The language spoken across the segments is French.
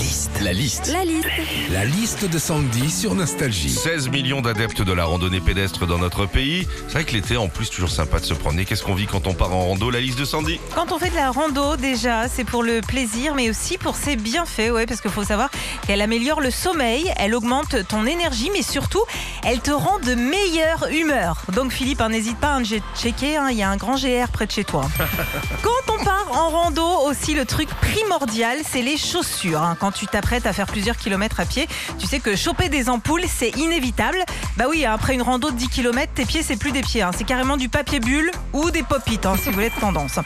liste. La liste. La liste. La liste de Sandy sur Nostalgie. 16 millions d'adeptes de la randonnée pédestre dans notre pays. C'est vrai que l'été, en plus, toujours sympa de se promener. Qu'est-ce qu'on vit quand on part en rando? La liste de Sandy Quand on fait de la rando, déjà, c'est pour le plaisir, mais aussi pour ses bienfaits, ouais, parce qu'il faut savoir qu'elle améliore le sommeil, elle augmente ton énergie, mais surtout, elle te rend de meilleure humeur. Donc Philippe, hein, n'hésite pas à checker, hein, il y a un grand GR près de chez toi. Quand on part en rando, aussi le truc primordial, c'est les chaussures. hein. Quand tu t'apprêtes à faire plusieurs kilomètres à pied, tu sais que choper des ampoules, c'est inévitable. Bah oui, après une rando de 10 km, tes pieds, c'est plus des pieds. hein. C'est carrément du papier bulle ou des pop-it, hein, si vous voulez de tendance.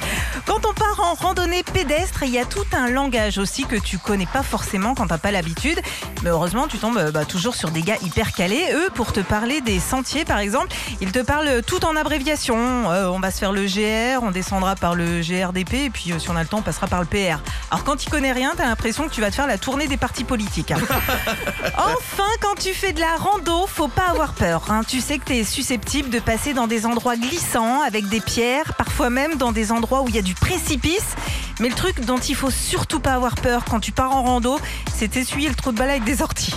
Quand on part en randonnée pédestre, il y a tout un langage aussi que tu connais pas forcément quand t'as pas l'habitude. Mais heureusement, tu tombes bah, toujours sur des gars hyper calés. Eux, pour te parler des sentiers, par exemple, ils te parlent tout en abréviation. Euh, on va se faire le GR, on descendra par le GRDP, et puis euh, si on a le temps, on passera par le PR. Alors quand tu connais rien, t'as l'impression que tu vas te faire la tournée des partis politiques. hein. Enfin, quand tu fais de la rando, faut pas avoir peur. hein. Tu sais que tu es susceptible de passer dans des endroits glissants avec des pierres, parfois même dans des endroits où il y a du précipice. Mais le truc dont il faut surtout pas avoir peur quand tu pars en rando, c'est d'essuyer le trou de balle avec des orties.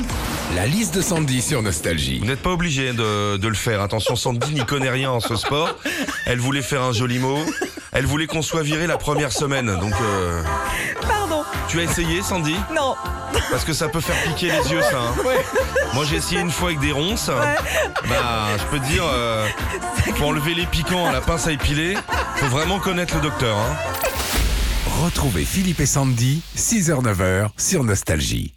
La liste de Sandy sur Nostalgie. Vous n'êtes pas obligé de, de le faire. Attention, Sandy n'y connaît rien en ce sport. Elle voulait faire un joli mot. Elle voulait qu'on soit viré la première semaine. Donc, euh, Pardon, tu as essayé, Sandy? Non. Parce que ça peut faire piquer les yeux, ça. hein. Moi, j'ai essayé une fois avec des ronces. Bah, je peux te dire, euh, pour enlever les piquants à la pince à épiler, faut vraiment connaître le docteur. hein. Retrouvez Philippe et Sandy, 6h-9h sur Nostalgie.